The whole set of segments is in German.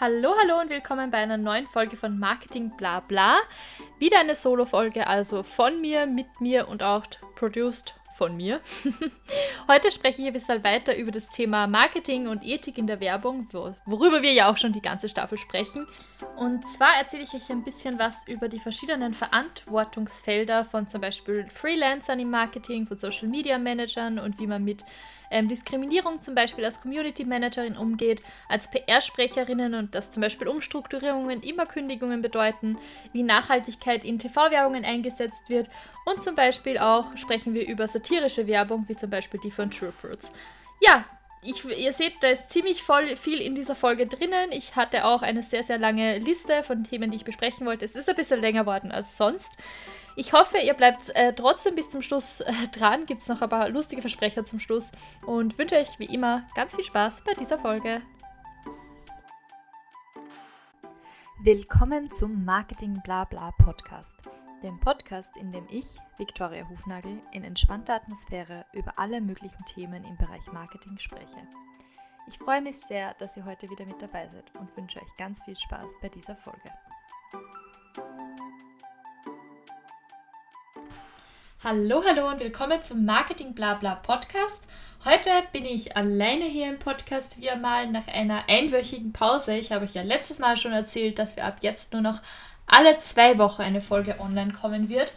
Hallo, hallo und willkommen bei einer neuen Folge von Marketing Bla Bla. Wieder eine Solo-Folge, also von mir, mit mir und auch produced von mir. Heute spreche ich ein bisschen weiter über das Thema Marketing und Ethik in der Werbung, worüber wir ja auch schon die ganze Staffel sprechen. Und zwar erzähle ich euch ein bisschen was über die verschiedenen Verantwortungsfelder von zum Beispiel Freelancern im Marketing, von Social Media Managern und wie man mit ähm, Diskriminierung zum Beispiel als Community Managerin umgeht, als PR-Sprecherinnen und dass zum Beispiel Umstrukturierungen immer Kündigungen bedeuten, wie Nachhaltigkeit in TV-Werbungen eingesetzt wird und zum Beispiel auch sprechen wir über satirische Werbung, wie zum Beispiel die von True Fruits. Ja, ich, ihr seht, da ist ziemlich voll viel in dieser Folge drinnen. Ich hatte auch eine sehr, sehr lange Liste von Themen, die ich besprechen wollte. Es ist ein bisschen länger geworden als sonst. Ich hoffe, ihr bleibt äh, trotzdem bis zum Schluss äh, dran. Gibt es noch ein paar lustige Versprecher zum Schluss. Und wünsche euch wie immer ganz viel Spaß bei dieser Folge. Willkommen zum Marketing Blabla Podcast. Dem Podcast, in dem ich, Viktoria Hufnagel, in entspannter Atmosphäre über alle möglichen Themen im Bereich Marketing spreche. Ich freue mich sehr, dass ihr heute wieder mit dabei seid und wünsche euch ganz viel Spaß bei dieser Folge. Hallo, hallo und willkommen zum Marketing Blabla Podcast. Heute bin ich alleine hier im Podcast wieder mal nach einer einwöchigen Pause. Ich habe euch ja letztes Mal schon erzählt, dass wir ab jetzt nur noch alle zwei Wochen eine Folge online kommen wird.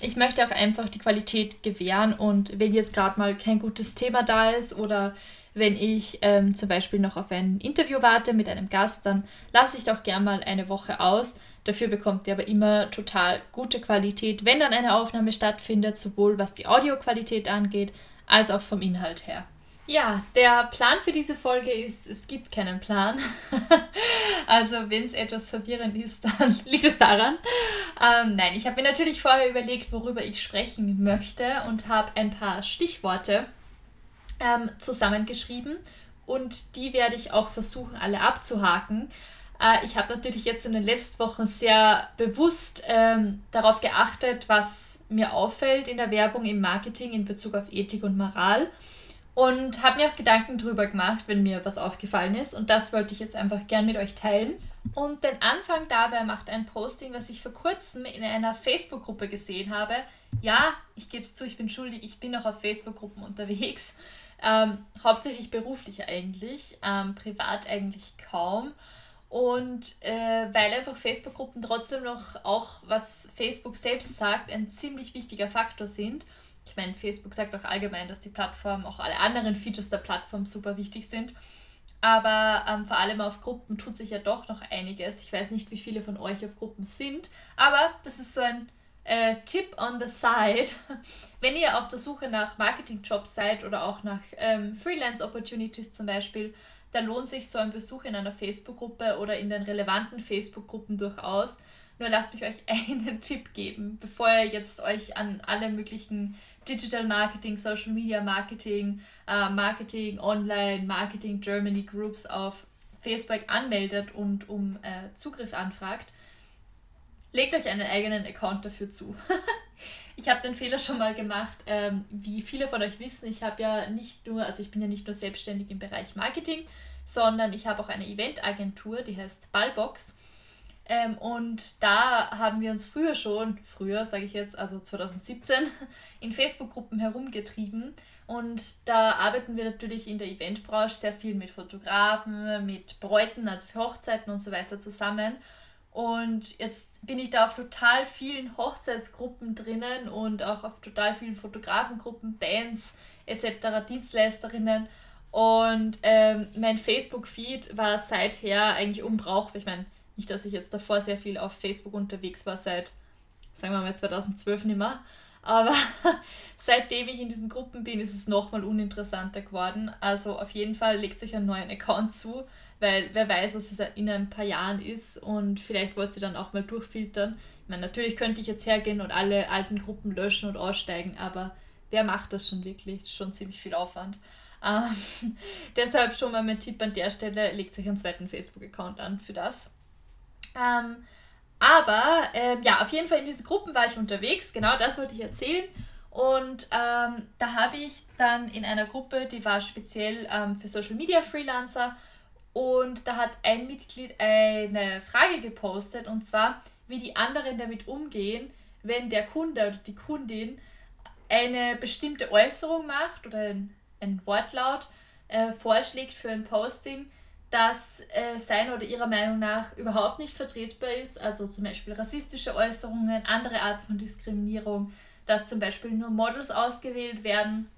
Ich möchte auch einfach die Qualität gewähren und wenn jetzt gerade mal kein gutes Thema da ist oder wenn ich ähm, zum Beispiel noch auf ein Interview warte mit einem Gast, dann lasse ich doch gern mal eine Woche aus. Dafür bekommt ihr aber immer total gute Qualität, wenn dann eine Aufnahme stattfindet, sowohl was die Audioqualität angeht, als auch vom Inhalt her. Ja, der Plan für diese Folge ist, es gibt keinen Plan. also wenn es etwas verwirrend ist, dann liegt es daran. Ähm, nein, ich habe mir natürlich vorher überlegt, worüber ich sprechen möchte und habe ein paar Stichworte ähm, zusammengeschrieben und die werde ich auch versuchen, alle abzuhaken. Äh, ich habe natürlich jetzt in den letzten Wochen sehr bewusst ähm, darauf geachtet, was mir auffällt in der Werbung, im Marketing in Bezug auf Ethik und Moral und habe mir auch Gedanken drüber gemacht, wenn mir was aufgefallen ist und das wollte ich jetzt einfach gern mit euch teilen. Und den Anfang dabei macht ein Posting, was ich vor kurzem in einer Facebook-Gruppe gesehen habe. Ja, ich gebe es zu, ich bin schuldig, ich bin auch auf Facebook-Gruppen unterwegs. Ähm, hauptsächlich beruflich eigentlich, ähm, privat eigentlich kaum. Und äh, weil einfach Facebook-Gruppen trotzdem noch auch, was Facebook selbst sagt, ein ziemlich wichtiger Faktor sind. Ich meine, Facebook sagt auch allgemein, dass die Plattform, auch alle anderen Features der Plattform super wichtig sind. Aber ähm, vor allem auf Gruppen tut sich ja doch noch einiges. Ich weiß nicht, wie viele von euch auf Gruppen sind, aber das ist so ein äh, Tipp on the side. Wenn ihr auf der Suche nach Marketingjobs seid oder auch nach ähm, Freelance-Opportunities zum Beispiel, dann lohnt sich so ein Besuch in einer Facebook-Gruppe oder in den relevanten Facebook-Gruppen durchaus. Nur lasst mich euch einen Tipp geben, bevor ihr jetzt euch an alle möglichen Digital Marketing, Social Media Marketing, äh, Marketing Online, Marketing Germany Groups auf Facebook anmeldet und um äh, Zugriff anfragt Legt euch einen eigenen Account dafür zu. ich habe den Fehler schon mal gemacht. Ähm, wie viele von euch wissen, ich habe ja nicht nur, also ich bin ja nicht nur selbstständig im Bereich Marketing, sondern ich habe auch eine Eventagentur, die heißt Ballbox. Ähm, und da haben wir uns früher schon, früher sage ich jetzt, also 2017, in Facebook-Gruppen herumgetrieben. Und da arbeiten wir natürlich in der Eventbranche sehr viel mit Fotografen, mit Bräuten, also für Hochzeiten und so weiter zusammen. Und jetzt bin ich da auf total vielen Hochzeitsgruppen drinnen und auch auf total vielen Fotografengruppen, Bands etc., Dienstleisterinnen. Und ähm, mein Facebook-Feed war seither eigentlich unbrauchbar. Ich meine, nicht, dass ich jetzt davor sehr viel auf Facebook unterwegs war, seit, sagen wir mal, 2012 nicht mehr. Aber seitdem ich in diesen Gruppen bin, ist es nochmal uninteressanter geworden. Also auf jeden Fall legt sich einen neuen Account zu, weil wer weiß, was es in ein paar Jahren ist und vielleicht wollt ihr dann auch mal durchfiltern. Ich meine, natürlich könnte ich jetzt hergehen und alle alten Gruppen löschen und aussteigen, aber wer macht das schon wirklich? Das ist schon ziemlich viel Aufwand. Ähm, deshalb schon mal mein Tipp an der Stelle, legt sich einen zweiten Facebook-Account an für das. Ähm, aber ähm, ja, auf jeden Fall in diesen Gruppen war ich unterwegs, genau das wollte ich erzählen. Und ähm, da habe ich dann in einer Gruppe, die war speziell ähm, für Social Media Freelancer Und da hat ein Mitglied eine Frage gepostet und zwar, wie die anderen damit umgehen, wenn der Kunde oder die Kundin eine bestimmte Äußerung macht oder ein, ein Wortlaut äh, vorschlägt für ein Posting, das äh, seiner oder ihrer Meinung nach überhaupt nicht vertretbar ist, also zum Beispiel rassistische Äußerungen, andere Art von Diskriminierung, dass zum Beispiel nur Models ausgewählt werden,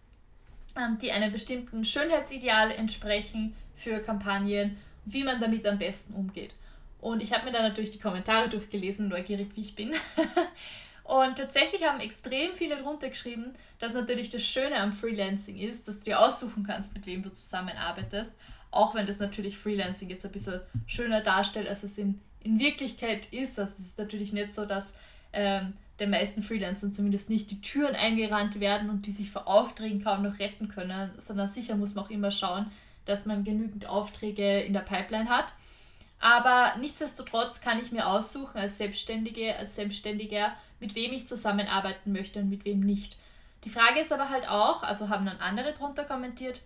ähm, die einem bestimmten Schönheitsideal entsprechen für Kampagnen, wie man damit am besten umgeht. Und ich habe mir dann natürlich die Kommentare durchgelesen, neugierig wie ich bin. Und tatsächlich haben extrem viele drunter geschrieben, dass natürlich das Schöne am Freelancing ist, dass du dir aussuchen kannst, mit wem du zusammenarbeitest. Auch wenn das natürlich Freelancing jetzt ein bisschen schöner darstellt, als es in, in Wirklichkeit ist. Also es ist natürlich nicht so, dass ähm, den meisten Freelancern zumindest nicht die Türen eingerannt werden und die sich vor Aufträgen kaum noch retten können, sondern sicher muss man auch immer schauen, dass man genügend Aufträge in der Pipeline hat. Aber nichtsdestotrotz kann ich mir aussuchen als Selbstständige, als Selbstständiger, mit wem ich zusammenarbeiten möchte und mit wem nicht. Die Frage ist aber halt auch, also haben dann andere drunter kommentiert,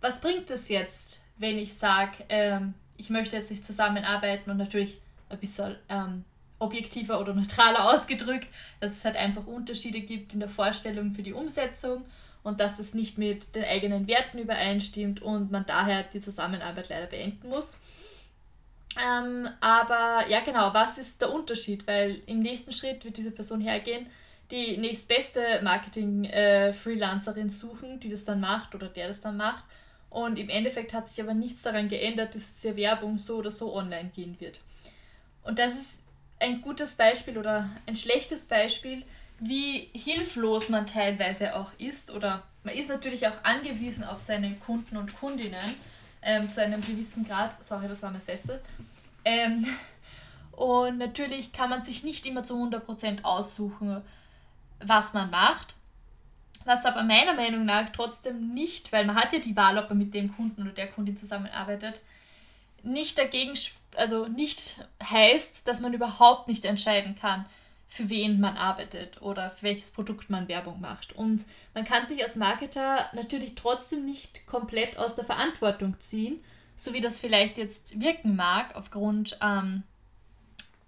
was bringt es jetzt, wenn ich sage, ähm, ich möchte jetzt nicht zusammenarbeiten und natürlich ein bisschen ähm, objektiver oder neutraler ausgedrückt, dass es halt einfach Unterschiede gibt in der Vorstellung für die Umsetzung und dass das nicht mit den eigenen Werten übereinstimmt und man daher die Zusammenarbeit leider beenden muss. Ähm, aber ja, genau, was ist der Unterschied? Weil im nächsten Schritt wird diese Person hergehen, die nächstbeste Marketing-Freelancerin äh, suchen, die das dann macht oder der das dann macht. Und im Endeffekt hat sich aber nichts daran geändert, dass diese Werbung so oder so online gehen wird. Und das ist ein gutes Beispiel oder ein schlechtes Beispiel, wie hilflos man teilweise auch ist. Oder man ist natürlich auch angewiesen auf seine Kunden und Kundinnen ähm, zu einem gewissen Grad. Sorry, das war mein Sessel. Ähm, und natürlich kann man sich nicht immer zu 100% aussuchen, was man macht. Was aber meiner Meinung nach trotzdem nicht, weil man hat ja die Wahl, ob man mit dem Kunden oder der Kundin zusammenarbeitet, nicht dagegen, also nicht heißt, dass man überhaupt nicht entscheiden kann, für wen man arbeitet oder für welches Produkt man Werbung macht. Und man kann sich als Marketer natürlich trotzdem nicht komplett aus der Verantwortung ziehen, so wie das vielleicht jetzt wirken mag aufgrund ähm,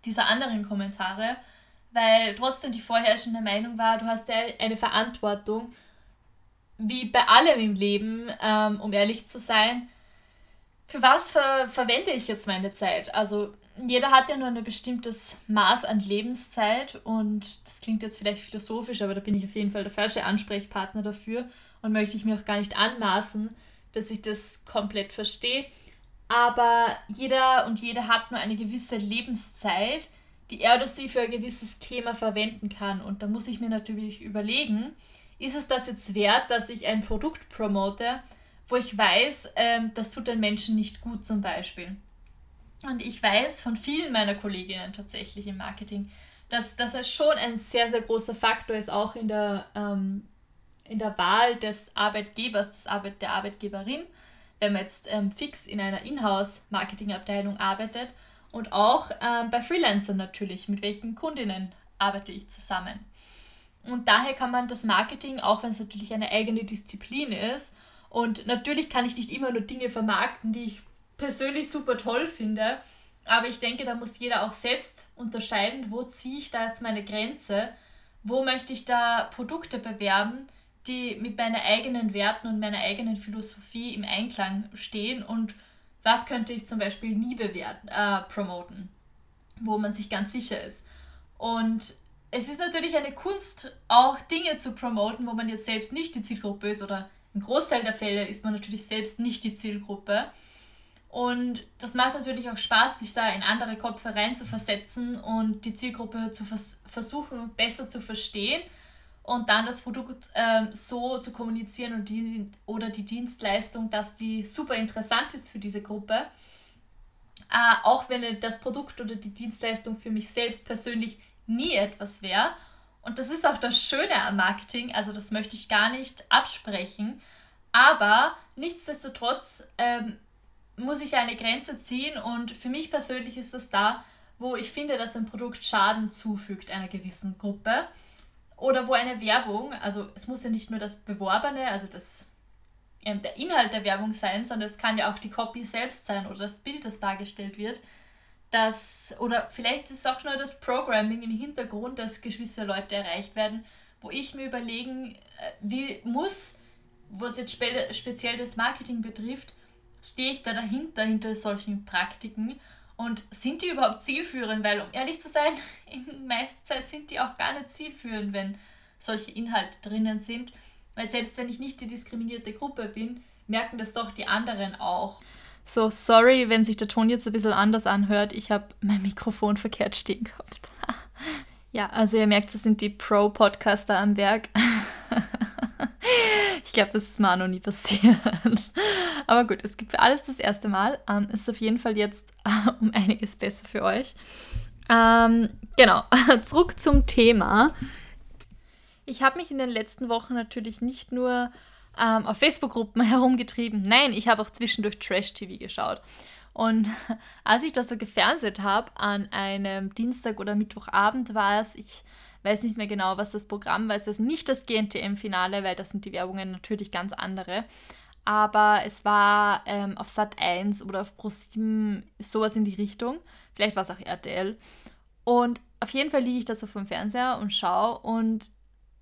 dieser anderen Kommentare, weil trotzdem die vorherrschende Meinung war, du hast ja eine Verantwortung, wie bei allem im Leben, ähm, um ehrlich zu sein, für was ver verwende ich jetzt meine Zeit? Also jeder hat ja nur ein bestimmtes Maß an Lebenszeit und das klingt jetzt vielleicht philosophisch, aber da bin ich auf jeden Fall der falsche Ansprechpartner dafür und möchte ich mir auch gar nicht anmaßen, dass ich das komplett verstehe. Aber jeder und jede hat nur eine gewisse Lebenszeit, die er oder sie für ein gewisses Thema verwenden kann. Und da muss ich mir natürlich überlegen, ist es das jetzt wert, dass ich ein Produkt promote, wo ich weiß, ähm, das tut den Menschen nicht gut zum Beispiel. Und ich weiß von vielen meiner Kolleginnen tatsächlich im Marketing, dass, dass es schon ein sehr, sehr großer Faktor ist, auch in der, ähm, in der Wahl des Arbeitgebers, des Arbeit, der Arbeitgeberin, wenn man jetzt ähm, fix in einer Inhouse-Marketing-Abteilung arbeitet und auch ähm, bei Freelancern natürlich, mit welchen Kundinnen arbeite ich zusammen. Und daher kann man das Marketing, auch wenn es natürlich eine eigene Disziplin ist, und natürlich kann ich nicht immer nur Dinge vermarkten, die ich persönlich super toll finde. Aber ich denke, da muss jeder auch selbst unterscheiden, wo ziehe ich da jetzt meine Grenze, wo möchte ich da Produkte bewerben, die mit meinen eigenen Werten und meiner eigenen Philosophie im Einklang stehen und was könnte ich zum Beispiel nie bewerten, äh, promoten, wo man sich ganz sicher ist. Und es ist natürlich eine Kunst, auch Dinge zu promoten, wo man jetzt selbst nicht die Zielgruppe ist oder im Großteil der Fälle ist man natürlich selbst nicht die Zielgruppe. Und das macht natürlich auch Spaß, sich da in andere Köpfe reinzuversetzen und die Zielgruppe zu vers versuchen, besser zu verstehen und dann das Produkt ähm, so zu kommunizieren und die, oder die Dienstleistung, dass die super interessant ist für diese Gruppe. Äh, auch wenn das Produkt oder die Dienstleistung für mich selbst persönlich nie etwas wäre. Und das ist auch das Schöne am Marketing, also das möchte ich gar nicht absprechen. Aber nichtsdestotrotz ähm, muss ich eine Grenze ziehen und für mich persönlich ist das da, wo ich finde, dass ein Produkt Schaden zufügt einer gewissen Gruppe oder wo eine Werbung, also es muss ja nicht nur das Beworbene, also das ähm, der Inhalt der Werbung sein, sondern es kann ja auch die Copy selbst sein oder das Bild, das dargestellt wird. Das, oder vielleicht ist auch nur das Programming im Hintergrund, dass gewisse Leute erreicht werden, wo ich mir überlegen äh, muss, was jetzt spe speziell das Marketing betrifft, stehe ich da dahinter, hinter solchen Praktiken und sind die überhaupt zielführend? Weil, um ehrlich zu sein, in meiner Zeit sind die auch gar nicht zielführend, wenn solche Inhalte drinnen sind. Weil selbst wenn ich nicht die diskriminierte Gruppe bin, merken das doch die anderen auch. So, sorry, wenn sich der Ton jetzt ein bisschen anders anhört. Ich habe mein Mikrofon verkehrt stehen gehabt. ja, also ihr merkt, das sind die Pro-Podcaster am Werk. ich glaube, das ist mir auch noch nie passiert. Aber gut, es gibt für alles das erste Mal. Ähm, ist auf jeden Fall jetzt äh, um einiges besser für euch. Ähm, genau, zurück zum Thema. Ich habe mich in den letzten Wochen natürlich nicht nur ähm, auf Facebook-Gruppen herumgetrieben, nein, ich habe auch zwischendurch Trash-TV geschaut. Und als ich das so gefernseht habe, an einem Dienstag oder Mittwochabend war es, ich weiß nicht mehr genau, was das Programm war, es war nicht das GNTM-Finale, weil das sind die Werbungen natürlich ganz andere. Aber es war ähm, auf Sat 1 oder auf Pro7 sowas in die Richtung. Vielleicht war es auch RTL. Und auf jeden Fall liege ich da so vom Fernseher und schaue und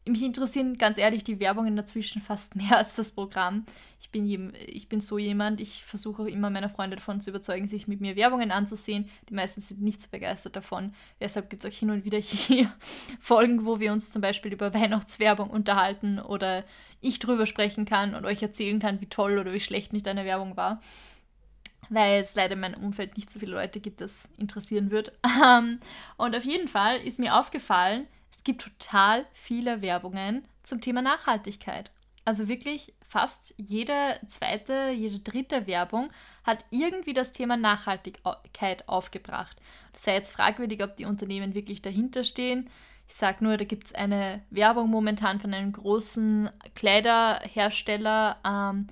mich interessieren ganz ehrlich die Werbungen dazwischen fast mehr als das Programm. Ich bin, ich bin so jemand, ich versuche auch immer meine Freunde davon zu überzeugen, sich mit mir Werbungen anzusehen. Die meisten sind nicht so begeistert davon. Deshalb gibt es auch hin und wieder hier Folgen, wo wir uns zum Beispiel über Weihnachtswerbung unterhalten oder ich drüber sprechen kann und euch erzählen kann, wie toll oder wie schlecht nicht eine Werbung war. Weil es leider in meinem Umfeld nicht so viele Leute gibt, das interessieren wird. und auf jeden Fall ist mir aufgefallen, gibt total viele Werbungen zum Thema Nachhaltigkeit. Also wirklich fast jede zweite, jede dritte Werbung hat irgendwie das Thema Nachhaltigkeit aufgebracht. Das sei jetzt fragwürdig, ob die Unternehmen wirklich dahinter stehen. Ich sage nur, da gibt es eine Werbung momentan von einem großen Kleiderhersteller, ähm,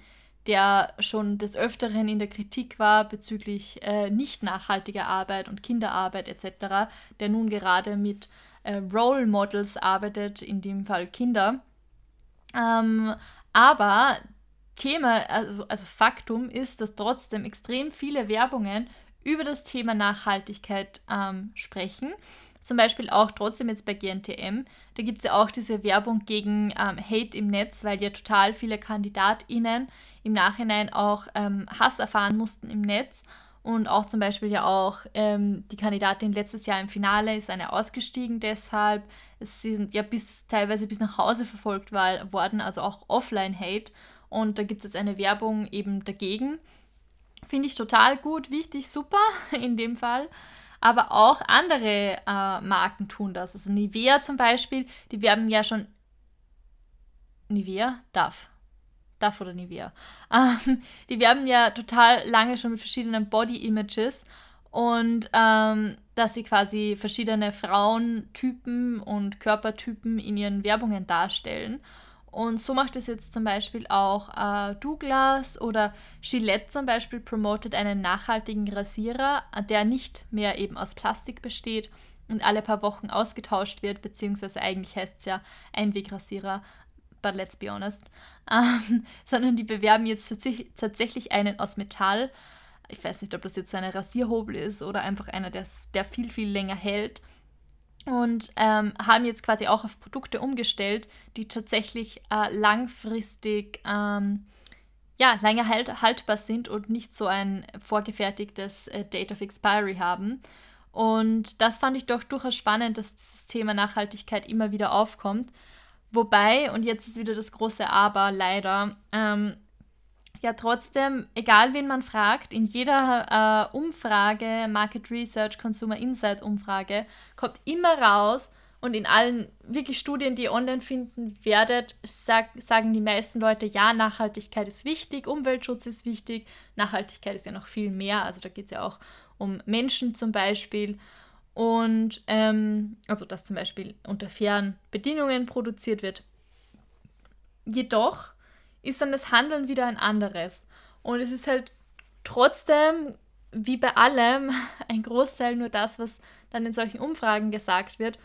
der schon des Öfteren in der Kritik war bezüglich äh, nicht nachhaltiger Arbeit und Kinderarbeit etc., der nun gerade mit äh, Role Models arbeitet, in dem Fall Kinder. Ähm, aber Thema, also, also Faktum ist, dass trotzdem extrem viele Werbungen über das Thema Nachhaltigkeit ähm, sprechen. Zum Beispiel auch trotzdem jetzt bei GNTM. Da gibt es ja auch diese Werbung gegen ähm, Hate im Netz, weil ja total viele KandidatInnen im Nachhinein auch ähm, Hass erfahren mussten im Netz und auch zum Beispiel ja auch ähm, die Kandidatin letztes Jahr im Finale ist eine ausgestiegen deshalb. Sie sind ja bis teilweise bis nach Hause verfolgt war, worden, also auch Offline-Hate. Und da gibt es jetzt eine Werbung eben dagegen. Finde ich total gut, wichtig, super in dem Fall. Aber auch andere äh, Marken tun das. Also Nivea zum Beispiel, die werben ja schon. Nivea? Darf. Duff oder Nivea. Ähm, die werben ja total lange schon mit verschiedenen Body-Images und ähm, dass sie quasi verschiedene Frauentypen und Körpertypen in ihren Werbungen darstellen. Und so macht es jetzt zum Beispiel auch äh, Douglas oder Gillette zum Beispiel promotet einen nachhaltigen Rasierer, der nicht mehr eben aus Plastik besteht und alle paar Wochen ausgetauscht wird, beziehungsweise eigentlich heißt es ja Einwegrasierer, but let's be honest, ähm, sondern die bewerben jetzt tatsächlich einen aus Metall. Ich weiß nicht, ob das jetzt so eine Rasierhobel ist oder einfach einer, der, der viel, viel länger hält. Und ähm, haben jetzt quasi auch auf Produkte umgestellt, die tatsächlich äh, langfristig ähm, ja, länger halt, haltbar sind und nicht so ein vorgefertigtes äh, Date of Expiry haben. Und das fand ich doch durchaus spannend, dass das Thema Nachhaltigkeit immer wieder aufkommt. Wobei, und jetzt ist wieder das große Aber leider, ähm, ja trotzdem, egal wen man fragt, in jeder äh, Umfrage, Market Research, Consumer Insight Umfrage, kommt immer raus und in allen wirklich Studien, die ihr online finden werdet, sag, sagen die meisten Leute, ja, Nachhaltigkeit ist wichtig, Umweltschutz ist wichtig, Nachhaltigkeit ist ja noch viel mehr, also da geht es ja auch um Menschen zum Beispiel. Und ähm, also dass zum Beispiel unter fairen Bedingungen produziert wird. Jedoch ist dann das Handeln wieder ein anderes. Und es ist halt trotzdem, wie bei allem, ein Großteil nur das, was dann in solchen Umfragen gesagt wird.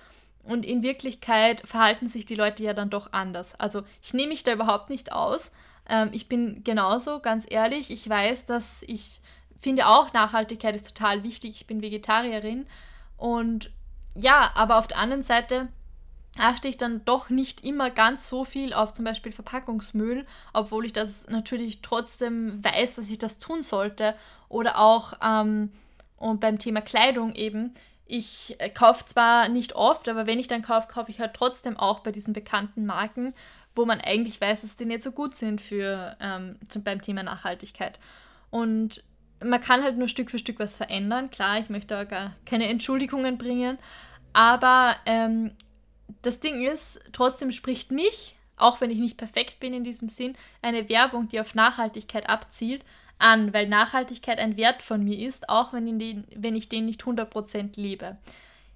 Und in Wirklichkeit verhalten sich die Leute ja dann doch anders. Also ich nehme mich da überhaupt nicht aus. Ähm, ich bin genauso, ganz ehrlich. Ich weiß, dass ich finde auch, Nachhaltigkeit ist total wichtig. Ich bin Vegetarierin. Und ja, aber auf der anderen Seite achte ich dann doch nicht immer ganz so viel auf zum Beispiel Verpackungsmüll, obwohl ich das natürlich trotzdem weiß, dass ich das tun sollte. Oder auch ähm, und beim Thema Kleidung eben. Ich äh, kaufe zwar nicht oft, aber wenn ich dann kaufe, kaufe ich halt trotzdem auch bei diesen bekannten Marken, wo man eigentlich weiß, dass die nicht so gut sind für ähm, zum, beim Thema Nachhaltigkeit. Und man kann halt nur Stück für Stück was verändern. Klar, ich möchte auch gar keine Entschuldigungen bringen, aber ähm, das Ding ist, trotzdem spricht mich, auch wenn ich nicht perfekt bin in diesem Sinn, eine Werbung, die auf Nachhaltigkeit abzielt, an, weil Nachhaltigkeit ein Wert von mir ist, auch wenn, den, wenn ich den nicht 100% lebe.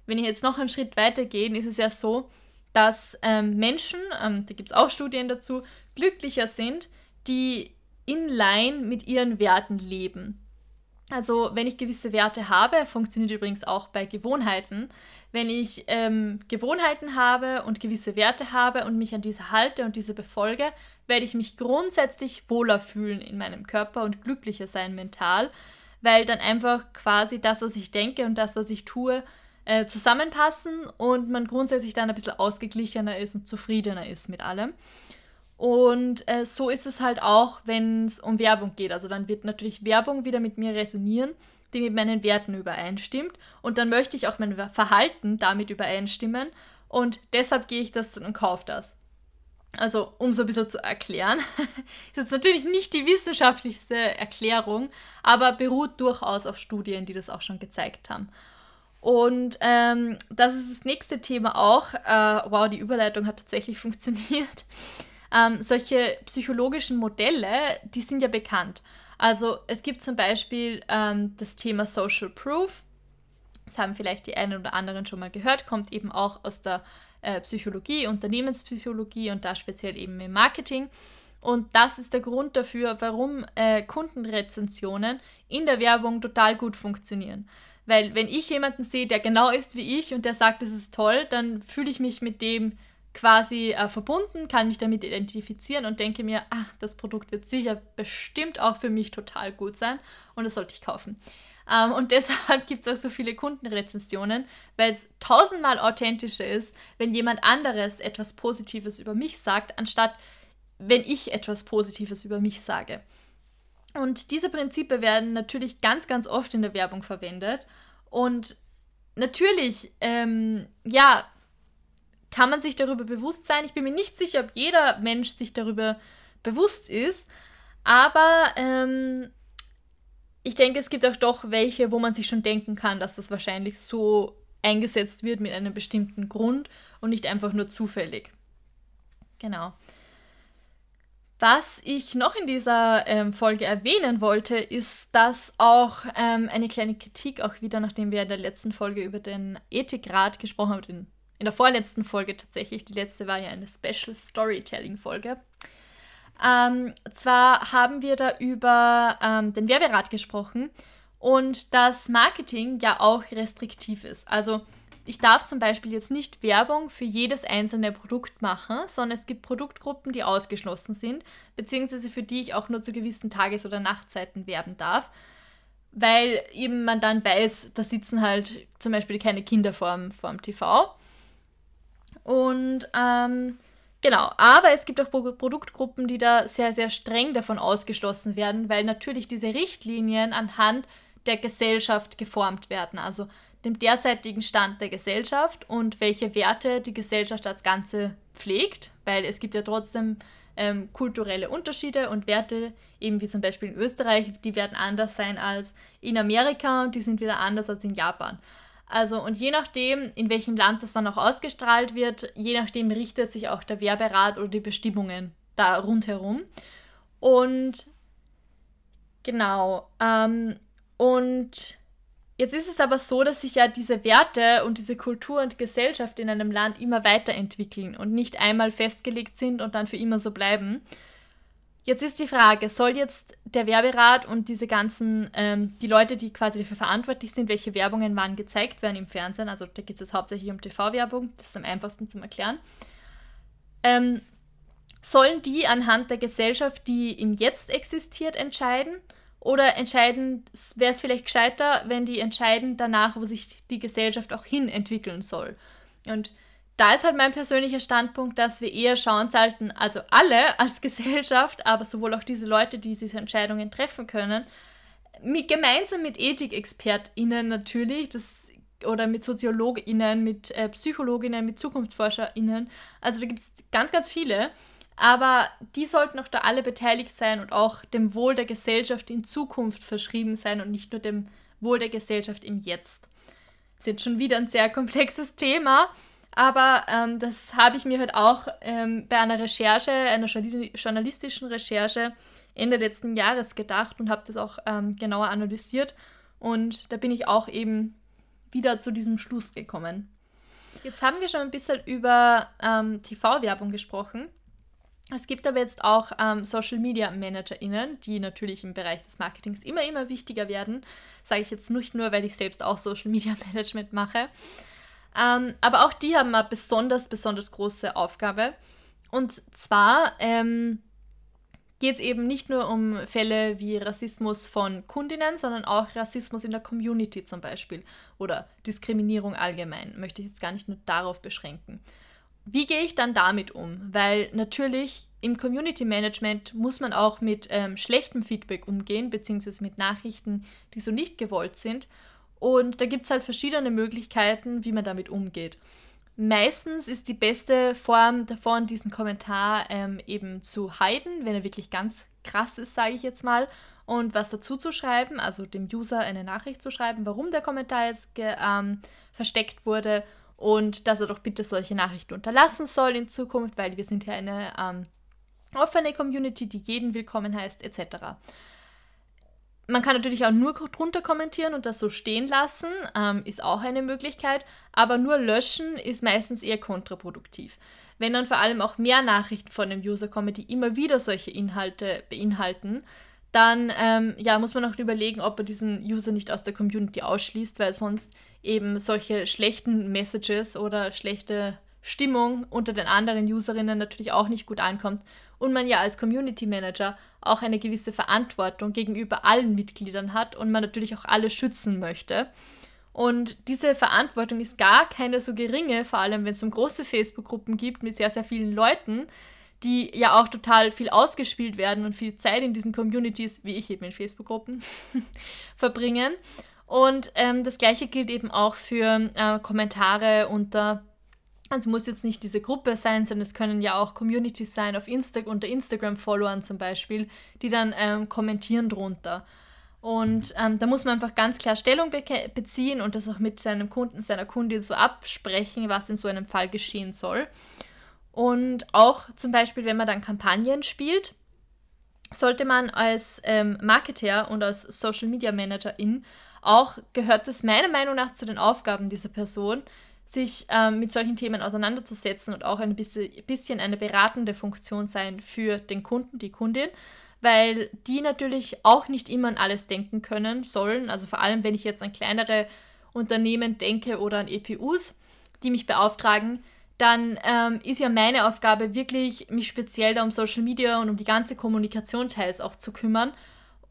Wenn ich jetzt noch einen Schritt weiter gehe, ist es ja so, dass ähm, Menschen, ähm, da gibt es auch Studien dazu, glücklicher sind, die in line mit ihren Werten leben. Also wenn ich gewisse Werte habe, funktioniert übrigens auch bei Gewohnheiten. Wenn ich ähm, Gewohnheiten habe und gewisse Werte habe und mich an diese halte und diese befolge, werde ich mich grundsätzlich wohler fühlen in meinem Körper und glücklicher sein mental, weil dann einfach quasi das, was ich denke und das, was ich tue, äh, zusammenpassen und man grundsätzlich dann ein bisschen ausgeglichener ist und zufriedener ist mit allem. Und äh, so ist es halt auch, wenn es um Werbung geht. Also dann wird natürlich Werbung wieder mit mir resonieren, die mit meinen Werten übereinstimmt. Und dann möchte ich auch mein Verhalten damit übereinstimmen. Und deshalb gehe ich das und kaufe das. Also, um so ein bisschen zu erklären. ist jetzt natürlich nicht die wissenschaftlichste Erklärung, aber beruht durchaus auf Studien, die das auch schon gezeigt haben. Und ähm, das ist das nächste Thema auch. Äh, wow, die Überleitung hat tatsächlich funktioniert. Ähm, solche psychologischen Modelle, die sind ja bekannt. Also es gibt zum Beispiel ähm, das Thema Social Proof. Das haben vielleicht die einen oder anderen schon mal gehört, kommt eben auch aus der äh, Psychologie, Unternehmenspsychologie und da speziell eben im Marketing. Und das ist der Grund dafür, warum äh, Kundenrezensionen in der Werbung total gut funktionieren. Weil wenn ich jemanden sehe, der genau ist wie ich und der sagt, es ist toll, dann fühle ich mich mit dem quasi äh, verbunden, kann mich damit identifizieren und denke mir, ach, das Produkt wird sicher bestimmt auch für mich total gut sein und das sollte ich kaufen. Ähm, und deshalb gibt es auch so viele Kundenrezensionen, weil es tausendmal authentischer ist, wenn jemand anderes etwas Positives über mich sagt, anstatt wenn ich etwas Positives über mich sage. Und diese Prinzipien werden natürlich ganz, ganz oft in der Werbung verwendet. Und natürlich, ähm, ja, kann man sich darüber bewusst sein. Ich bin mir nicht sicher, ob jeder Mensch sich darüber bewusst ist, aber ähm, ich denke, es gibt auch doch welche, wo man sich schon denken kann, dass das wahrscheinlich so eingesetzt wird mit einem bestimmten Grund und nicht einfach nur zufällig. Genau. Was ich noch in dieser ähm, Folge erwähnen wollte, ist, dass auch ähm, eine kleine Kritik, auch wieder, nachdem wir in der letzten Folge über den Ethikrat gesprochen haben, den in der vorletzten Folge tatsächlich, die letzte war ja eine Special Storytelling-Folge. Ähm, zwar haben wir da über ähm, den Werberat gesprochen und dass Marketing ja auch restriktiv ist. Also ich darf zum Beispiel jetzt nicht Werbung für jedes einzelne Produkt machen, sondern es gibt Produktgruppen, die ausgeschlossen sind, beziehungsweise für die ich auch nur zu gewissen Tages- oder Nachtzeiten werben darf, weil eben man dann weiß, da sitzen halt zum Beispiel keine Kinder vorm, vorm TV. Und ähm, genau, aber es gibt auch Produktgruppen, die da sehr, sehr streng davon ausgeschlossen werden, weil natürlich diese Richtlinien anhand der Gesellschaft geformt werden, also dem derzeitigen Stand der Gesellschaft und welche Werte die Gesellschaft als Ganze pflegt, weil es gibt ja trotzdem ähm, kulturelle Unterschiede und Werte, eben wie zum Beispiel in Österreich, die werden anders sein als in Amerika und die sind wieder anders als in Japan. Also und je nachdem, in welchem Land das dann auch ausgestrahlt wird, je nachdem richtet sich auch der Werberat oder die Bestimmungen da rundherum. Und genau. Ähm, und jetzt ist es aber so, dass sich ja diese Werte und diese Kultur und Gesellschaft in einem Land immer weiterentwickeln und nicht einmal festgelegt sind und dann für immer so bleiben. Jetzt ist die Frage, soll jetzt der Werberat und diese ganzen, ähm, die Leute, die quasi dafür verantwortlich sind, welche Werbungen wann gezeigt werden im Fernsehen, also da geht es jetzt hauptsächlich um TV-Werbung, das ist am einfachsten zum Erklären, ähm, sollen die anhand der Gesellschaft, die im Jetzt existiert, entscheiden? Oder entscheiden, wäre es vielleicht gescheiter, wenn die entscheiden danach, wo sich die Gesellschaft auch hin entwickeln soll? Und da ist halt mein persönlicher Standpunkt, dass wir eher schauen sollten, also alle als Gesellschaft, aber sowohl auch diese Leute, die diese Entscheidungen treffen können, mit, gemeinsam mit EthikexpertInnen natürlich, das, oder mit SoziologInnen, mit äh, PsychologInnen, mit ZukunftsforscherInnen, also da gibt es ganz, ganz viele, aber die sollten auch da alle beteiligt sein und auch dem Wohl der Gesellschaft in Zukunft verschrieben sein und nicht nur dem Wohl der Gesellschaft im Jetzt. Das ist jetzt schon wieder ein sehr komplexes Thema, aber ähm, das habe ich mir halt auch ähm, bei einer Recherche, einer journalistischen Recherche Ende letzten Jahres gedacht und habe das auch ähm, genauer analysiert. Und da bin ich auch eben wieder zu diesem Schluss gekommen. Jetzt haben wir schon ein bisschen über ähm, TV-Werbung gesprochen. Es gibt aber jetzt auch ähm, Social Media ManagerInnen, die natürlich im Bereich des Marketings immer, immer wichtiger werden. Sage ich jetzt nicht nur, weil ich selbst auch Social Media Management mache. Ähm, aber auch die haben eine besonders, besonders große Aufgabe. Und zwar ähm, geht es eben nicht nur um Fälle wie Rassismus von Kundinnen, sondern auch Rassismus in der Community zum Beispiel oder Diskriminierung allgemein. Möchte ich jetzt gar nicht nur darauf beschränken. Wie gehe ich dann damit um? Weil natürlich im Community Management muss man auch mit ähm, schlechtem Feedback umgehen, beziehungsweise mit Nachrichten, die so nicht gewollt sind. Und da gibt es halt verschiedene Möglichkeiten, wie man damit umgeht. Meistens ist die beste Form davon, diesen Kommentar ähm, eben zu heiden, wenn er wirklich ganz krass ist, sage ich jetzt mal, und was dazu zu schreiben, also dem User eine Nachricht zu schreiben, warum der Kommentar jetzt ähm, versteckt wurde und dass er doch bitte solche Nachrichten unterlassen soll in Zukunft, weil wir sind ja eine ähm, offene Community, die jeden willkommen heißt, etc. Man kann natürlich auch nur drunter kommentieren und das so stehen lassen, ähm, ist auch eine Möglichkeit, aber nur löschen ist meistens eher kontraproduktiv. Wenn dann vor allem auch mehr Nachrichten von dem User kommen, die immer wieder solche Inhalte beinhalten, dann ähm, ja, muss man auch überlegen, ob er diesen User nicht aus der Community ausschließt, weil sonst eben solche schlechten Messages oder schlechte Stimmung unter den anderen Userinnen natürlich auch nicht gut ankommt und man ja als Community Manager auch eine gewisse Verantwortung gegenüber allen Mitgliedern hat und man natürlich auch alle schützen möchte. Und diese Verantwortung ist gar keine so geringe, vor allem wenn es um große Facebook-Gruppen gibt mit sehr, sehr vielen Leuten, die ja auch total viel ausgespielt werden und viel Zeit in diesen Communities, wie ich eben in Facebook-Gruppen, verbringen. Und ähm, das gleiche gilt eben auch für äh, Kommentare unter also muss jetzt nicht diese Gruppe sein, sondern es können ja auch Communities sein auf Insta unter Instagram-Followern zum Beispiel, die dann ähm, kommentieren drunter. Und mhm. ähm, da muss man einfach ganz klar Stellung be beziehen und das auch mit seinem Kunden, seiner Kundin so absprechen, was in so einem Fall geschehen soll. Und auch zum Beispiel, wenn man dann Kampagnen spielt, sollte man als ähm, Marketer und als Social Media Managerin auch, gehört das meiner Meinung nach zu den Aufgaben dieser Person, sich ähm, mit solchen Themen auseinanderzusetzen und auch ein bisschen eine beratende Funktion sein für den Kunden, die Kundin, weil die natürlich auch nicht immer an alles denken können sollen. Also vor allem, wenn ich jetzt an kleinere Unternehmen denke oder an EPUs, die mich beauftragen, dann ähm, ist ja meine Aufgabe wirklich, mich speziell da um Social Media und um die ganze Kommunikation teils auch zu kümmern.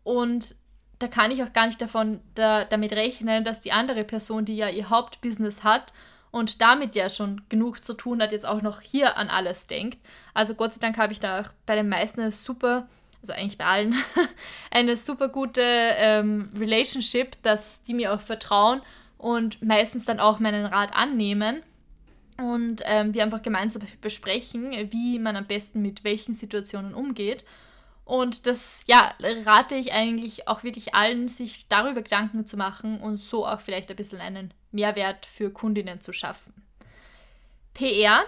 Und da kann ich auch gar nicht davon da, damit rechnen, dass die andere Person, die ja ihr Hauptbusiness hat und damit ja schon genug zu tun hat, jetzt auch noch hier an alles denkt. Also Gott sei Dank habe ich da auch bei den meisten eine super, also eigentlich bei allen, eine super gute ähm, Relationship, dass die mir auch vertrauen und meistens dann auch meinen Rat annehmen. Und ähm, wir einfach gemeinsam besprechen, wie man am besten mit welchen Situationen umgeht. Und das, ja, rate ich eigentlich auch wirklich allen, sich darüber Gedanken zu machen und so auch vielleicht ein bisschen einen Mehrwert für Kundinnen zu schaffen. PR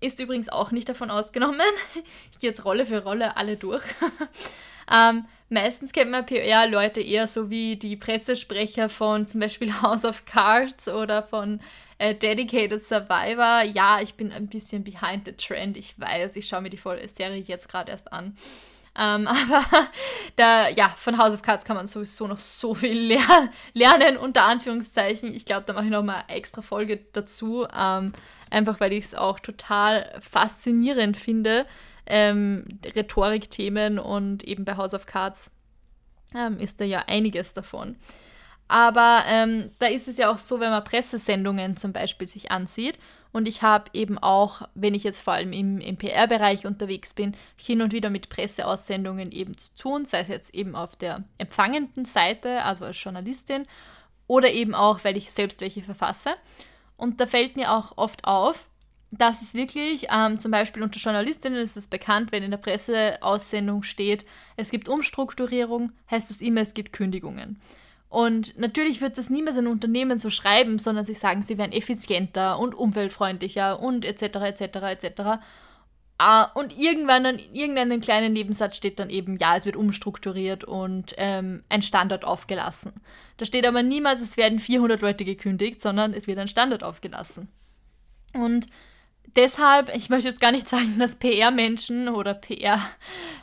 ist übrigens auch nicht davon ausgenommen. Ich gehe jetzt Rolle für Rolle alle durch. ähm, meistens kennt man PR-Leute eher so wie die Pressesprecher von zum Beispiel House of Cards oder von äh, Dedicated Survivor. Ja, ich bin ein bisschen behind the trend, ich weiß. Ich schaue mir die Serie jetzt gerade erst an. Ähm, aber da, ja, von House of Cards kann man sowieso noch so viel ler lernen, unter Anführungszeichen. Ich glaube, da mache ich noch mal eine extra Folge dazu. Ähm, einfach weil ich es auch total faszinierend finde. Ähm, Rhetorikthemen und eben bei House of Cards ähm, ist da ja einiges davon. Aber ähm, da ist es ja auch so, wenn man Pressesendungen zum Beispiel sich ansieht. Und ich habe eben auch, wenn ich jetzt vor allem im, im PR-Bereich unterwegs bin, hin und wieder mit Presseaussendungen eben zu tun, sei es jetzt eben auf der empfangenden Seite, also als Journalistin, oder eben auch, weil ich selbst welche verfasse. Und da fällt mir auch oft auf, dass es wirklich, ähm, zum Beispiel unter Journalistinnen ist es bekannt, wenn in der Presseaussendung steht, es gibt Umstrukturierung, heißt das immer, es gibt Kündigungen. Und natürlich wird das niemals ein Unternehmen so schreiben, sondern sie sagen, sie werden effizienter und umweltfreundlicher und etc. etc. etc. Und irgendwann in irgendeinem kleinen Nebensatz steht dann eben, ja, es wird umstrukturiert und ähm, ein Standard aufgelassen. Da steht aber niemals, es werden 400 Leute gekündigt, sondern es wird ein Standard aufgelassen. Und deshalb, ich möchte jetzt gar nicht sagen, dass PR-Menschen oder PR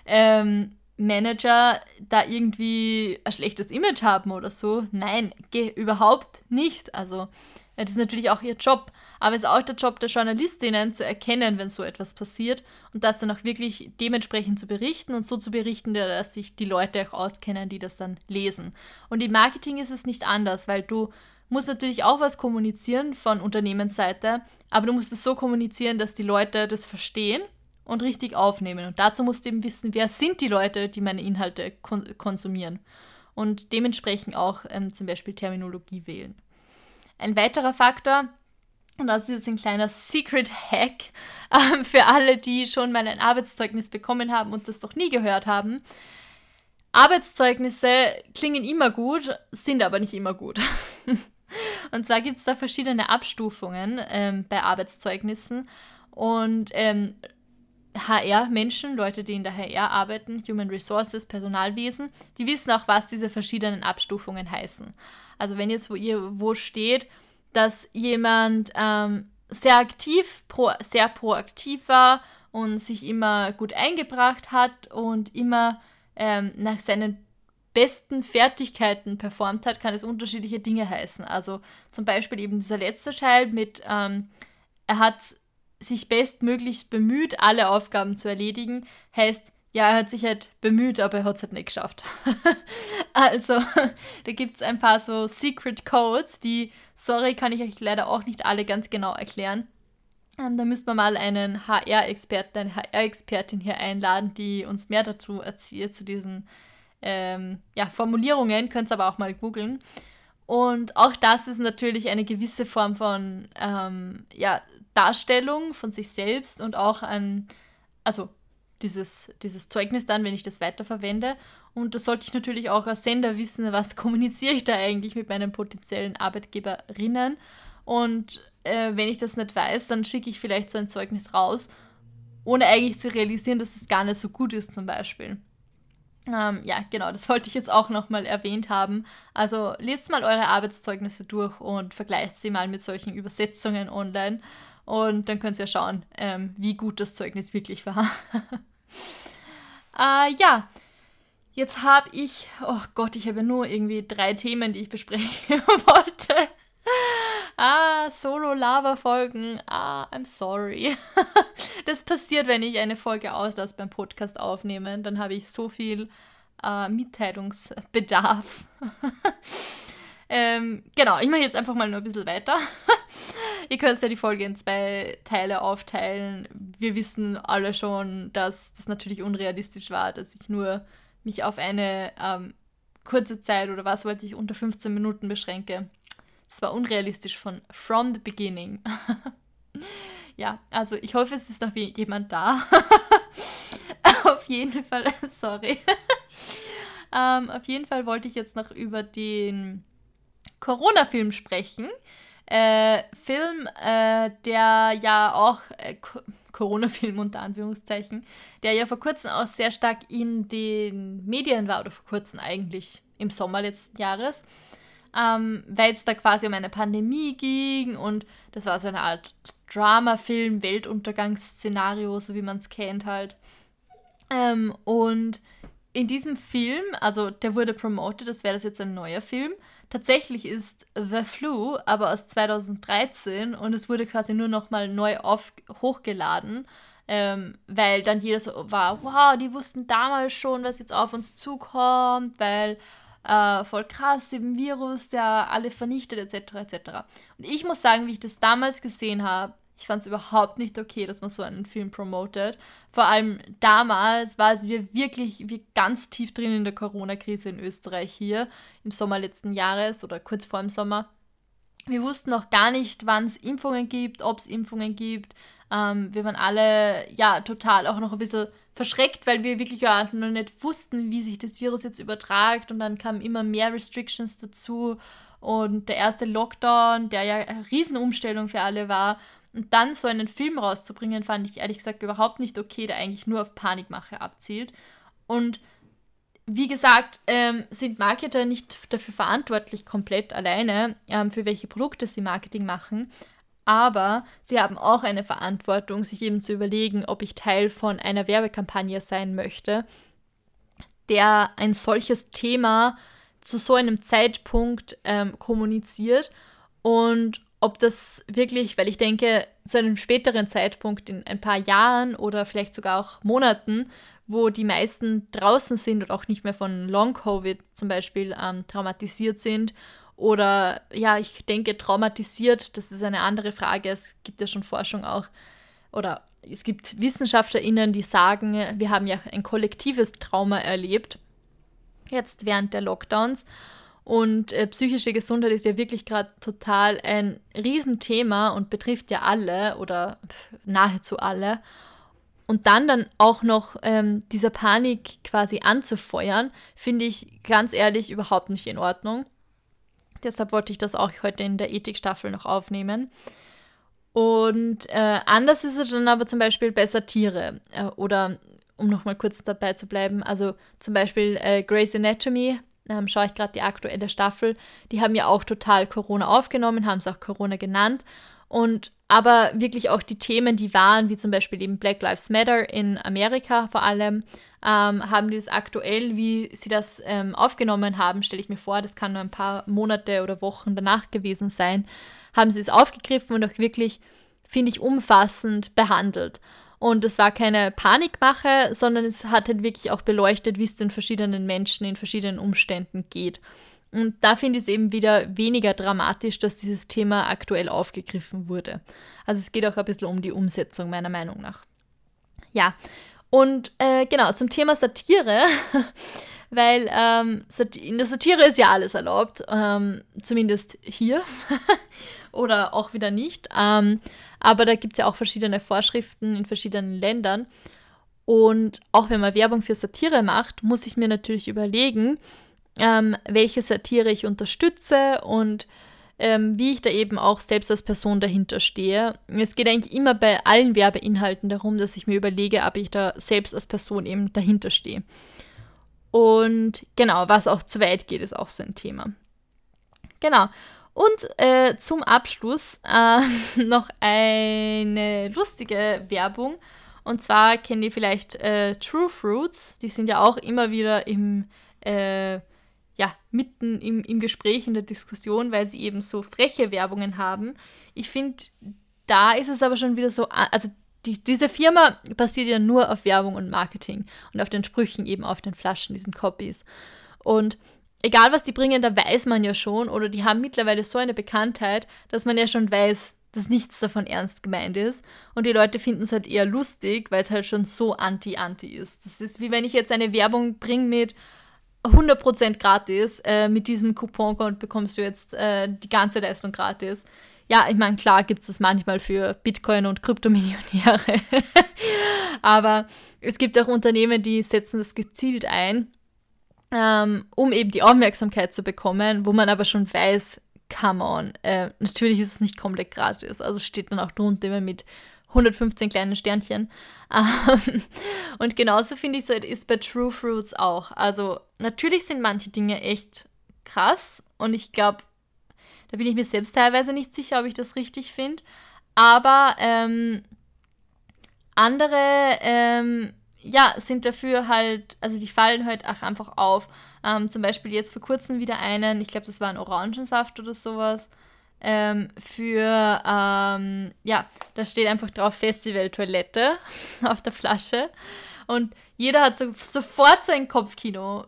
ähm, Manager da irgendwie ein schlechtes Image haben oder so. Nein, überhaupt nicht. Also, das ist natürlich auch ihr Job. Aber es ist auch der Job der Journalistinnen zu erkennen, wenn so etwas passiert und das dann auch wirklich dementsprechend zu berichten und so zu berichten, dass sich die Leute auch auskennen, die das dann lesen. Und im Marketing ist es nicht anders, weil du musst natürlich auch was kommunizieren von Unternehmensseite, aber du musst es so kommunizieren, dass die Leute das verstehen und richtig aufnehmen. Und dazu musst du eben wissen, wer sind die Leute, die meine Inhalte kon konsumieren. Und dementsprechend auch ähm, zum Beispiel Terminologie wählen. Ein weiterer Faktor, und das ist jetzt ein kleiner Secret Hack äh, für alle, die schon mal ein Arbeitszeugnis bekommen haben und das doch nie gehört haben. Arbeitszeugnisse klingen immer gut, sind aber nicht immer gut. und zwar gibt es da verschiedene Abstufungen ähm, bei Arbeitszeugnissen. Und ähm, HR-Menschen, Leute, die in der HR arbeiten, Human Resources, Personalwesen, die wissen auch, was diese verschiedenen Abstufungen heißen. Also wenn jetzt wo ihr wo steht, dass jemand ähm, sehr aktiv, pro, sehr proaktiv war und sich immer gut eingebracht hat und immer ähm, nach seinen besten Fertigkeiten performt hat, kann es unterschiedliche Dinge heißen. Also zum Beispiel eben dieser letzte Scheil mit, ähm, er hat sich bestmöglichst bemüht, alle Aufgaben zu erledigen, heißt, ja, er hat sich halt bemüht, aber er hat es halt nicht geschafft. also, da gibt es ein paar so Secret Codes, die, sorry, kann ich euch leider auch nicht alle ganz genau erklären. Ähm, da müsste man mal einen HR-Experten, eine HR-Expertin hier einladen, die uns mehr dazu erzählt, zu diesen ähm, ja, Formulierungen. Könnt ihr aber auch mal googeln. Und auch das ist natürlich eine gewisse Form von ähm, ja, Darstellung von sich selbst und auch an, also dieses, dieses Zeugnis dann, wenn ich das weiterverwende. Und da sollte ich natürlich auch als Sender wissen, was kommuniziere ich da eigentlich mit meinen potenziellen Arbeitgeberinnen. Und äh, wenn ich das nicht weiß, dann schicke ich vielleicht so ein Zeugnis raus, ohne eigentlich zu realisieren, dass es gar nicht so gut ist zum Beispiel. Ähm, ja, genau, das wollte ich jetzt auch nochmal erwähnt haben. Also lest mal eure Arbeitszeugnisse durch und vergleicht sie mal mit solchen Übersetzungen online. Und dann könnt ihr schauen, ähm, wie gut das Zeugnis wirklich war. äh, ja, jetzt habe ich, oh Gott, ich habe ja nur irgendwie drei Themen, die ich besprechen wollte. Ah, Solo-Lava-Folgen. Ah, I'm sorry. das passiert, wenn ich eine Folge auslasse beim Podcast aufnehmen. Dann habe ich so viel äh, Mitteilungsbedarf. Ähm, genau, ich mache jetzt einfach mal nur ein bisschen weiter. Ihr könnt ja die Folge in zwei Teile aufteilen. Wir wissen alle schon, dass das natürlich unrealistisch war, dass ich nur mich auf eine ähm, kurze Zeit oder was wollte ich unter 15 Minuten beschränke. Das war unrealistisch von from the beginning. ja, also ich hoffe, es ist noch jemand da. auf jeden Fall, sorry. ähm, auf jeden Fall wollte ich jetzt noch über den Corona-Film sprechen. Äh, Film, äh, der ja auch äh, Corona-Film unter Anführungszeichen, der ja vor kurzem auch sehr stark in den Medien war, oder vor kurzem eigentlich im Sommer letzten Jahres, ähm, weil es da quasi um eine Pandemie ging und das war so eine Art Drama-Film, Weltuntergangsszenario, so wie man es kennt halt. Ähm, und in diesem Film, also der wurde promoted, das wäre das jetzt ein neuer Film. Tatsächlich ist The Flu aber aus 2013 und es wurde quasi nur nochmal neu auf, hochgeladen, ähm, weil dann jeder so war, wow, die wussten damals schon, was jetzt auf uns zukommt, weil äh, voll krass, dem Virus, der alle vernichtet, etc. etc. Und ich muss sagen, wie ich das damals gesehen habe, ich fand es überhaupt nicht okay, dass man so einen Film promotet. Vor allem damals war es wir wirklich wir ganz tief drin in der Corona-Krise in Österreich hier im Sommer letzten Jahres oder kurz vor dem Sommer. Wir wussten noch gar nicht, wann es Impfungen gibt, ob es Impfungen gibt. Ähm, wir waren alle ja total auch noch ein bisschen verschreckt, weil wir wirklich ja noch nicht wussten, wie sich das Virus jetzt übertragt und dann kamen immer mehr Restrictions dazu und der erste Lockdown, der ja eine Riesenumstellung für alle war und dann so einen Film rauszubringen, fand ich ehrlich gesagt überhaupt nicht okay, der eigentlich nur auf Panikmache abzielt. Und wie gesagt, ähm, sind Marketer nicht dafür verantwortlich, komplett alleine, ähm, für welche Produkte sie Marketing machen. Aber sie haben auch eine Verantwortung, sich eben zu überlegen, ob ich Teil von einer Werbekampagne sein möchte, der ein solches Thema zu so einem Zeitpunkt ähm, kommuniziert und ob das wirklich, weil ich denke, zu einem späteren Zeitpunkt in ein paar Jahren oder vielleicht sogar auch Monaten, wo die meisten draußen sind und auch nicht mehr von Long-Covid zum Beispiel ähm, traumatisiert sind oder ja, ich denke, traumatisiert, das ist eine andere Frage. Es gibt ja schon Forschung auch oder es gibt WissenschaftlerInnen, die sagen, wir haben ja ein kollektives Trauma erlebt, jetzt während der Lockdowns. Und äh, psychische Gesundheit ist ja wirklich gerade total ein Riesenthema und betrifft ja alle oder nahezu alle. Und dann dann auch noch ähm, dieser Panik quasi anzufeuern, finde ich ganz ehrlich überhaupt nicht in Ordnung. Deshalb wollte ich das auch heute in der Ethikstaffel noch aufnehmen. Und äh, anders ist es dann aber zum Beispiel bei Satire äh, oder um nochmal kurz dabei zu bleiben, also zum Beispiel äh, Grey's Anatomy ähm, schaue ich gerade die aktuelle Staffel, die haben ja auch total Corona aufgenommen, haben es auch Corona genannt. Und aber wirklich auch die Themen, die waren, wie zum Beispiel eben Black Lives Matter in Amerika vor allem, ähm, haben die es aktuell, wie sie das ähm, aufgenommen haben, stelle ich mir vor, das kann nur ein paar Monate oder Wochen danach gewesen sein, haben sie es aufgegriffen und auch wirklich, finde ich, umfassend behandelt. Und es war keine Panikmache, sondern es hat halt wirklich auch beleuchtet, wie es den verschiedenen Menschen in verschiedenen Umständen geht. Und da finde ich es eben wieder weniger dramatisch, dass dieses Thema aktuell aufgegriffen wurde. Also es geht auch ein bisschen um die Umsetzung, meiner Meinung nach. Ja, und äh, genau, zum Thema Satire, weil ähm, in der Satire ist ja alles erlaubt, ähm, zumindest hier oder auch wieder nicht. Ähm, aber da gibt es ja auch verschiedene Vorschriften in verschiedenen Ländern. Und auch wenn man Werbung für Satire macht, muss ich mir natürlich überlegen, ähm, welche Satire ich unterstütze und ähm, wie ich da eben auch selbst als Person dahinter stehe. Es geht eigentlich immer bei allen Werbeinhalten darum, dass ich mir überlege, ob ich da selbst als Person eben dahinter stehe. Und genau, was auch zu weit geht, ist auch so ein Thema. Genau. Und äh, zum Abschluss äh, noch eine lustige Werbung. Und zwar kennt ihr vielleicht äh, True Fruits. Die sind ja auch immer wieder im, äh, ja, mitten im, im Gespräch, in der Diskussion, weil sie eben so freche Werbungen haben. Ich finde, da ist es aber schon wieder so, also die, diese Firma basiert ja nur auf Werbung und Marketing und auf den Sprüchen eben auf den Flaschen, diesen Copies. Und egal was die bringen, da weiß man ja schon, oder die haben mittlerweile so eine Bekanntheit, dass man ja schon weiß, dass nichts davon ernst gemeint ist. Und die Leute finden es halt eher lustig, weil es halt schon so anti-anti ist. Das ist wie wenn ich jetzt eine Werbung bringe mit 100% gratis, äh, mit diesem Couponcode bekommst du jetzt äh, die ganze Leistung gratis. Ja, ich meine, klar gibt es das manchmal für Bitcoin und Kryptomillionäre. Aber es gibt auch Unternehmen, die setzen das gezielt ein ähm, um eben die Aufmerksamkeit zu bekommen, wo man aber schon weiß, come on, äh, natürlich ist es nicht komplett gratis. Also steht dann auch drunter immer mit 115 kleinen Sternchen. Ähm, und genauso finde ich es ist bei True Fruits auch. Also natürlich sind manche Dinge echt krass und ich glaube, da bin ich mir selbst teilweise nicht sicher, ob ich das richtig finde. Aber ähm, andere ähm, ja, sind dafür halt, also die fallen halt auch einfach auf. Ähm, zum Beispiel jetzt vor kurzem wieder einen, ich glaube, das war ein Orangensaft oder sowas. Ähm, für, ähm, ja, da steht einfach drauf Festival-Toilette auf der Flasche. Und jeder hat so, sofort so ein Kopfkino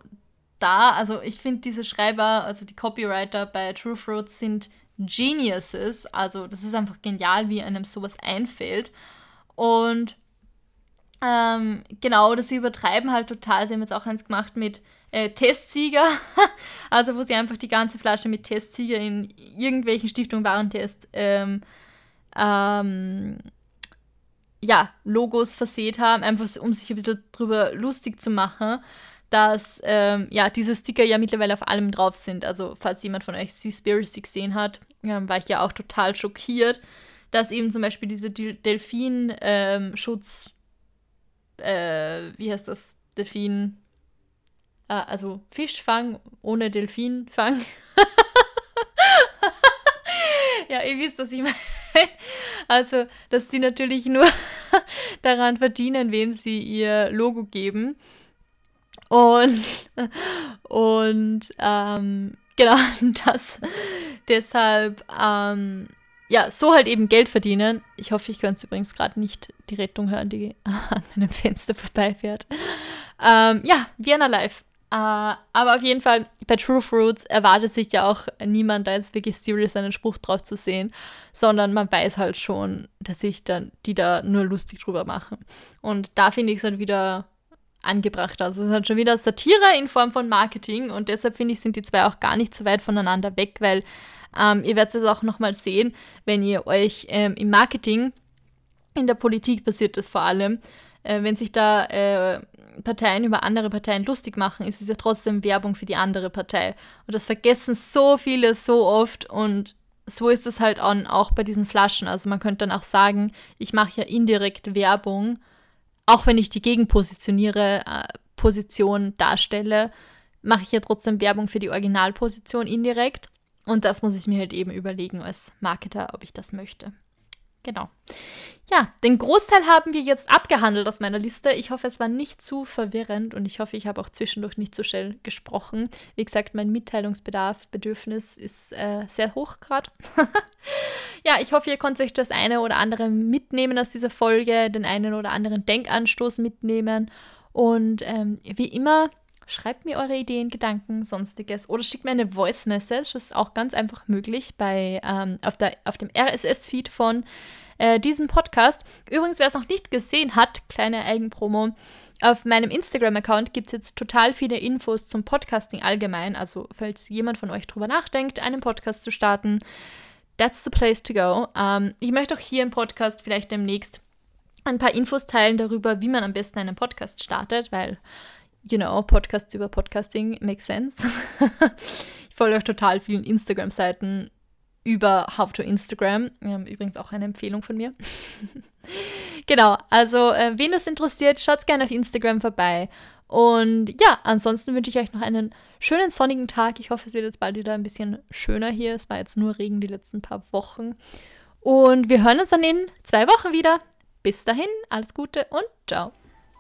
da. Also ich finde diese Schreiber, also die Copywriter bei True Fruits sind Geniuses. Also das ist einfach genial, wie einem sowas einfällt. Und ähm, genau, das sie übertreiben halt total. Sie haben jetzt auch eins gemacht mit äh, Testsieger. also wo sie einfach die ganze Flasche mit Testsieger in irgendwelchen Stiftungen Warentest ähm, ähm, ja, Logos versät haben, einfach um sich ein bisschen drüber lustig zu machen, dass ähm, ja, diese Sticker ja mittlerweile auf allem drauf sind. Also falls jemand von euch Seaspiracy gesehen hat, ähm, war ich ja auch total schockiert, dass eben zum Beispiel diese Delfin-Schutz, ähm, äh, wie heißt das? Delfin, äh, also Fischfang ohne Delfinfang. ja, ihr wisst, was ich meine. Also, dass die natürlich nur daran verdienen, wem sie ihr Logo geben. Und, und ähm, genau, das deshalb, ähm, ja, so halt eben Geld verdienen. Ich hoffe, ich könnte übrigens gerade nicht die Rettung hören, die an meinem Fenster vorbeifährt. Ähm, ja, Vienna Live. Äh, aber auf jeden Fall, bei True Fruits erwartet sich ja auch niemand, da jetzt wirklich serious einen Spruch drauf zu sehen, sondern man weiß halt schon, dass sich dann die da nur lustig drüber machen. Und da finde ich es halt wieder angebracht. Also es ist halt schon wieder Satire in Form von Marketing und deshalb finde ich, sind die zwei auch gar nicht so weit voneinander weg, weil ähm, ihr werdet es auch nochmal sehen, wenn ihr euch ähm, im Marketing, in der Politik passiert das vor allem, äh, wenn sich da äh, Parteien über andere Parteien lustig machen, ist es ja trotzdem Werbung für die andere Partei. Und das vergessen so viele so oft und so ist es halt auch bei diesen Flaschen. Also man könnte dann auch sagen, ich mache ja indirekt Werbung, auch wenn ich die Gegenpositioniere, äh, Position darstelle, mache ich ja trotzdem Werbung für die Originalposition indirekt. Und das muss ich mir halt eben überlegen als Marketer, ob ich das möchte. Genau. Ja, den Großteil haben wir jetzt abgehandelt aus meiner Liste. Ich hoffe, es war nicht zu verwirrend und ich hoffe, ich habe auch zwischendurch nicht zu schnell gesprochen. Wie gesagt, mein Mitteilungsbedarf, Bedürfnis ist äh, sehr hoch gerade. ja, ich hoffe, ihr konntet euch das eine oder andere mitnehmen aus dieser Folge, den einen oder anderen Denkanstoß mitnehmen. Und ähm, wie immer, Schreibt mir eure Ideen, Gedanken, sonstiges oder schickt mir eine Voice Message. Das ist auch ganz einfach möglich bei, ähm, auf, der, auf dem RSS-Feed von äh, diesem Podcast. Übrigens, wer es noch nicht gesehen hat, kleine Eigenpromo. Auf meinem Instagram-Account gibt es jetzt total viele Infos zum Podcasting allgemein. Also, falls jemand von euch drüber nachdenkt, einen Podcast zu starten, that's the place to go. Ähm, ich möchte auch hier im Podcast vielleicht demnächst ein paar Infos teilen darüber, wie man am besten einen Podcast startet, weil you know, Podcasts über Podcasting makes sense. ich folge auch total vielen Instagram-Seiten über How to Instagram. Übrigens auch eine Empfehlung von mir. genau, also äh, wen das interessiert, schaut gerne auf Instagram vorbei. Und ja, ansonsten wünsche ich euch noch einen schönen sonnigen Tag. Ich hoffe, es wird jetzt bald wieder ein bisschen schöner hier. Es war jetzt nur Regen die letzten paar Wochen. Und wir hören uns dann in zwei Wochen wieder. Bis dahin, alles Gute und ciao.